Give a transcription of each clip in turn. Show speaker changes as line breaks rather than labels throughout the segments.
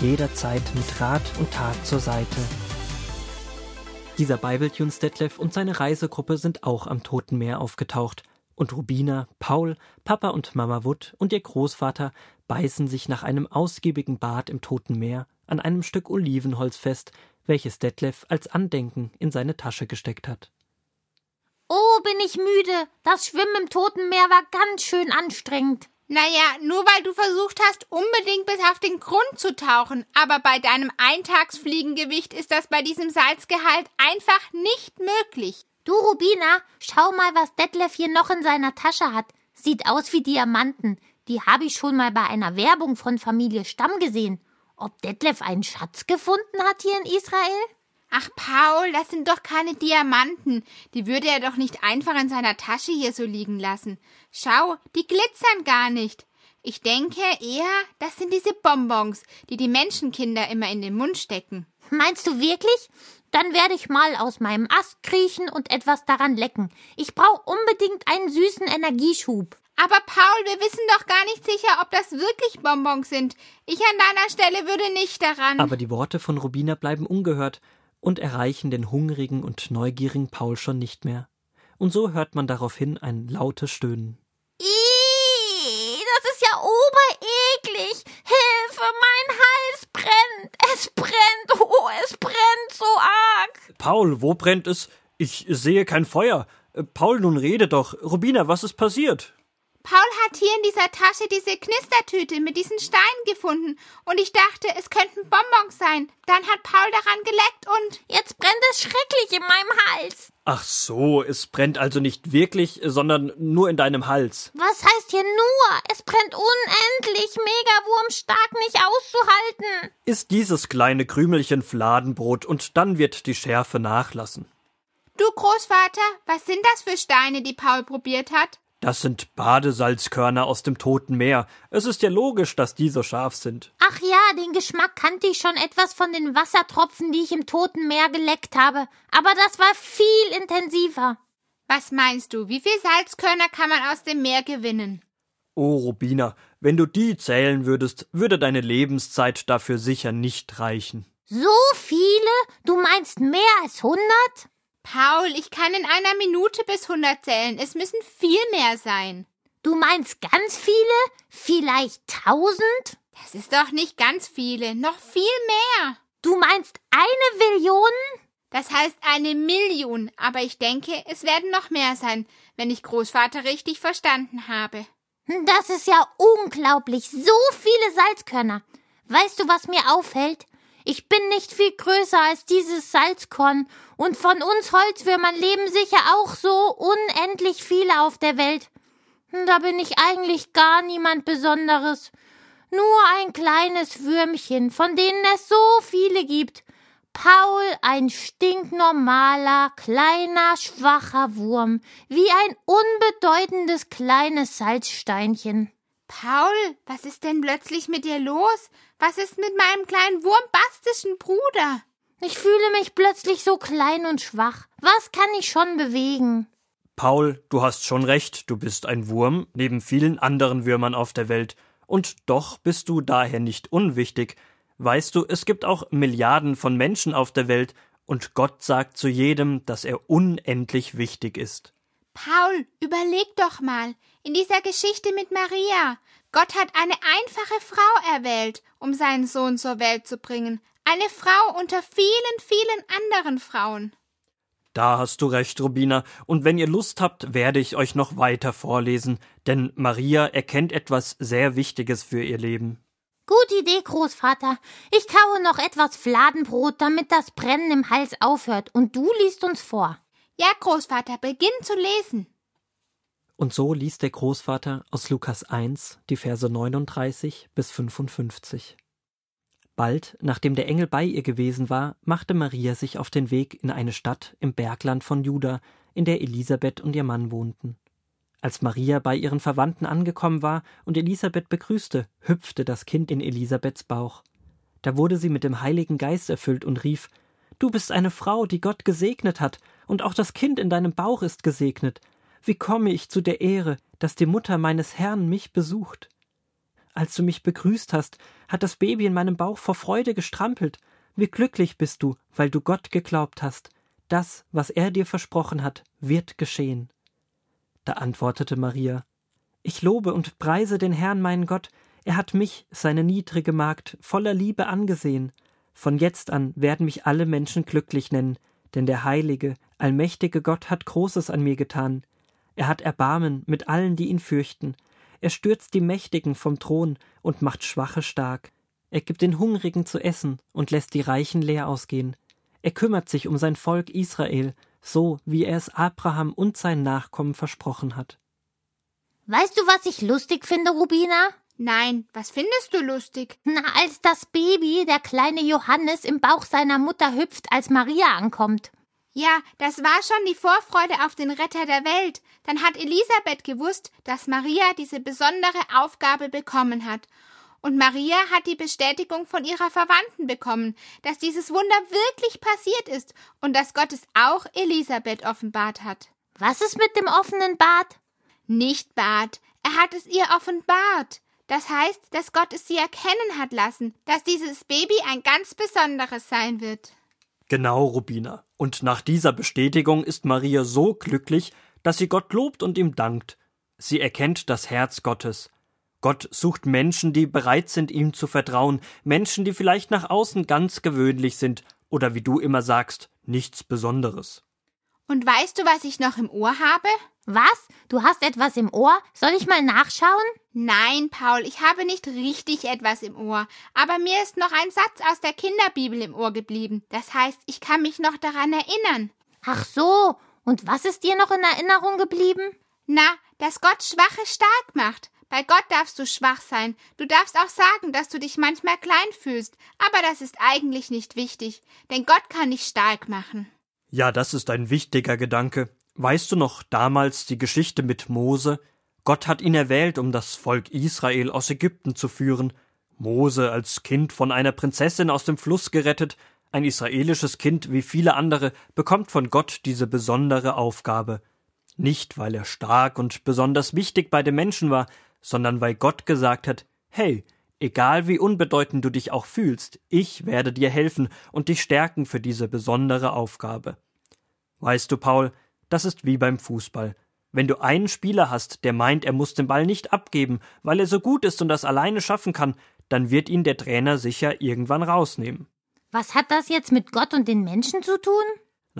jederzeit mit Rat und Tat zur Seite. Dieser Bibletunes Detlef und seine Reisegruppe sind auch am Toten Meer aufgetaucht und Rubina, Paul, Papa und Mama Wood und ihr Großvater beißen sich nach einem ausgiebigen Bad im Toten Meer an einem Stück Olivenholz fest, welches Detlef als Andenken in seine Tasche gesteckt hat.
Oh, bin ich müde. Das Schwimmen im Toten Meer war ganz schön anstrengend.
Naja, nur weil du versucht hast, unbedingt bis auf den Grund zu tauchen, aber bei deinem Eintagsfliegengewicht ist das bei diesem Salzgehalt einfach nicht möglich.
Du, Rubina, schau mal, was Detlef hier noch in seiner Tasche hat. Sieht aus wie Diamanten. Die habe ich schon mal bei einer Werbung von Familie Stamm gesehen. Ob Detlef einen Schatz gefunden hat hier in Israel?
Ach, Paul, das sind doch keine Diamanten. Die würde er doch nicht einfach in seiner Tasche hier so liegen lassen. Schau, die glitzern gar nicht. Ich denke eher, das sind diese Bonbons, die die Menschenkinder immer in den Mund stecken.
Meinst du wirklich? Dann werde ich mal aus meinem Ast kriechen und etwas daran lecken. Ich brauche unbedingt einen süßen Energieschub.
Aber Paul, wir wissen doch gar nicht sicher, ob das wirklich Bonbons sind. Ich an deiner Stelle würde nicht daran.
Aber die Worte von Rubina bleiben ungehört und erreichen den hungrigen und neugierigen Paul schon nicht mehr. Und so hört man daraufhin ein lautes Stöhnen.
Ih, das ist ja obereklig. Hilfe, mein Hals brennt. Es brennt. Oh, es brennt so arg.
Paul, wo brennt es? Ich sehe kein Feuer. Äh, Paul, nun rede doch. Rubina, was ist passiert?
Paul hat hier in dieser Tasche diese Knistertüte mit diesen Steinen gefunden und ich dachte, es könnten Bonbons sein. Dann hat Paul daran geleckt und
jetzt brennt es schrecklich in meinem Hals.
Ach so, es brennt also nicht wirklich, sondern nur in deinem Hals.
Was heißt hier nur? Es brennt unendlich, Megawurmstark nicht auszuhalten.
Ist dieses kleine Krümelchen Fladenbrot und dann wird die Schärfe nachlassen.
Du Großvater, was sind das für Steine, die Paul probiert hat?
Das sind Badesalzkörner aus dem Toten Meer. Es ist ja logisch, dass die so scharf sind.
Ach ja, den Geschmack kannte ich schon etwas von den Wassertropfen, die ich im Toten Meer geleckt habe. Aber das war viel intensiver.
Was meinst du, wie viel Salzkörner kann man aus dem Meer gewinnen?
Oh, Rubina, wenn du die zählen würdest, würde deine Lebenszeit dafür sicher nicht reichen.
So viele? Du meinst mehr als hundert?
Paul, ich kann in einer Minute bis hundert zählen. Es müssen viel mehr sein.
Du meinst ganz viele? Vielleicht tausend?
Das ist doch nicht ganz viele, noch viel mehr.
Du meinst eine Billion?
Das heißt eine Million, aber ich denke, es werden noch mehr sein, wenn ich Großvater richtig verstanden habe.
Das ist ja unglaublich, so viele Salzkörner. Weißt du, was mir auffällt? Ich bin nicht viel größer als dieses Salzkorn, und von uns Holzwürmern leben sicher auch so unendlich viele auf der Welt. Da bin ich eigentlich gar niemand Besonderes. Nur ein kleines Würmchen, von denen es so viele gibt. Paul ein stinknormaler, kleiner, schwacher Wurm, wie ein unbedeutendes kleines Salzsteinchen.
Paul, was ist denn plötzlich mit dir los? Was ist mit meinem kleinen wurmbastischen Bruder?
Ich fühle mich plötzlich so klein und schwach. Was kann ich schon bewegen?
Paul, du hast schon recht, du bist ein Wurm, neben vielen anderen Würmern auf der Welt. Und doch bist du daher nicht unwichtig. Weißt du, es gibt auch Milliarden von Menschen auf der Welt, und Gott sagt zu jedem, dass er unendlich wichtig ist.
Paul, überleg doch mal. In dieser Geschichte mit Maria. Gott hat eine einfache Frau erwählt, um seinen Sohn zur Welt zu bringen. Eine Frau unter vielen, vielen anderen Frauen.
Da hast du recht, Rubina, und wenn ihr Lust habt, werde ich euch noch weiter vorlesen, denn Maria erkennt etwas sehr Wichtiges für ihr Leben.
Gute Idee, Großvater. Ich kaue noch etwas Fladenbrot, damit das Brennen im Hals aufhört, und du liest uns vor.
Ja, Großvater, beginn zu lesen.
Und so liest der Großvater aus Lukas 1 die Verse 39 bis 55. Bald, nachdem der Engel bei ihr gewesen war, machte Maria sich auf den Weg in eine Stadt im Bergland von Juda, in der Elisabeth und ihr Mann wohnten. Als Maria bei ihren Verwandten angekommen war und Elisabeth begrüßte, hüpfte das Kind in Elisabeths Bauch. Da wurde sie mit dem Heiligen Geist erfüllt und rief Du bist eine Frau, die Gott gesegnet hat, und auch das Kind in deinem Bauch ist gesegnet. Wie komme ich zu der Ehre, dass die Mutter meines Herrn mich besucht? Als du mich begrüßt hast, hat das Baby in meinem Bauch vor Freude gestrampelt. Wie glücklich bist du, weil du Gott geglaubt hast. Das, was er dir versprochen hat, wird geschehen. Da antwortete Maria Ich lobe und preise den Herrn meinen Gott, er hat mich, seine niedrige Magd, voller Liebe angesehen. Von jetzt an werden mich alle Menschen glücklich nennen, denn der heilige, allmächtige Gott hat Großes an mir getan. Er hat Erbarmen mit allen, die ihn fürchten. Er stürzt die Mächtigen vom Thron und macht Schwache stark. Er gibt den Hungrigen zu essen und lässt die Reichen leer ausgehen. Er kümmert sich um sein Volk Israel, so wie er es Abraham und seinen Nachkommen versprochen hat.
Weißt du, was ich lustig finde, Rubina?
Nein, was findest du lustig?
Na, als das Baby, der kleine Johannes, im Bauch seiner Mutter hüpft, als Maria ankommt.
Ja, das war schon die Vorfreude auf den Retter der Welt. Dann hat Elisabeth gewusst, dass Maria diese besondere Aufgabe bekommen hat. Und Maria hat die Bestätigung von ihrer Verwandten bekommen, dass dieses Wunder wirklich passiert ist und dass Gott es auch Elisabeth offenbart hat.
Was ist mit dem offenen Bad?
Nicht Bad, er hat es ihr offenbart. Das heißt, dass Gott es sie erkennen hat lassen, dass dieses Baby ein ganz besonderes sein wird.
Genau, Rubina. Und nach dieser Bestätigung ist Maria so glücklich, dass sie Gott lobt und ihm dankt. Sie erkennt das Herz Gottes. Gott sucht Menschen, die bereit sind, ihm zu vertrauen, Menschen, die vielleicht nach außen ganz gewöhnlich sind oder wie du immer sagst, nichts Besonderes.
Und weißt du, was ich noch im Ohr habe?
Was? Du hast etwas im Ohr? Soll ich mal nachschauen?
Nein, Paul, ich habe nicht richtig etwas im Ohr. Aber mir ist noch ein Satz aus der Kinderbibel im Ohr geblieben. Das heißt, ich kann mich noch daran erinnern.
Ach so. Und was ist dir noch in Erinnerung geblieben?
Na, dass Gott Schwache stark macht. Bei Gott darfst du schwach sein. Du darfst auch sagen, dass du dich manchmal klein fühlst. Aber das ist eigentlich nicht wichtig. Denn Gott kann dich stark machen.
Ja, das ist ein wichtiger Gedanke. Weißt du noch damals die Geschichte mit Mose? Gott hat ihn erwählt, um das Volk Israel aus Ägypten zu führen. Mose als Kind von einer Prinzessin aus dem Fluss gerettet, ein israelisches Kind wie viele andere bekommt von Gott diese besondere Aufgabe. Nicht, weil er stark und besonders wichtig bei den Menschen war, sondern weil Gott gesagt hat, hey, egal wie unbedeutend du dich auch fühlst, ich werde dir helfen und dich stärken für diese besondere Aufgabe. Weißt du, Paul, das ist wie beim Fußball. Wenn du einen Spieler hast, der meint, er muss den Ball nicht abgeben, weil er so gut ist und das alleine schaffen kann, dann wird ihn der Trainer sicher irgendwann rausnehmen.
Was hat das jetzt mit Gott und den Menschen zu tun?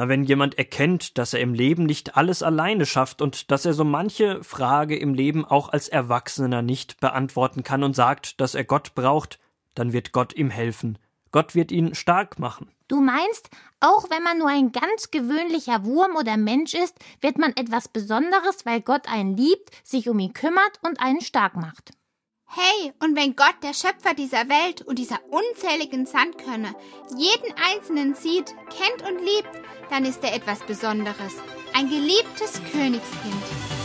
Na, wenn jemand erkennt, dass er im Leben nicht alles alleine schafft und dass er so manche Frage im Leben auch als Erwachsener nicht beantworten kann und sagt, dass er Gott braucht, dann wird Gott ihm helfen. Gott wird ihn stark machen.
Du meinst, auch wenn man nur ein ganz gewöhnlicher Wurm oder Mensch ist, wird man etwas Besonderes, weil Gott einen liebt, sich um ihn kümmert und einen stark macht.
Hey, und wenn Gott, der Schöpfer dieser Welt und dieser unzähligen Sandkörner, jeden einzelnen sieht, kennt und liebt, dann ist er etwas Besonderes, ein geliebtes Königskind.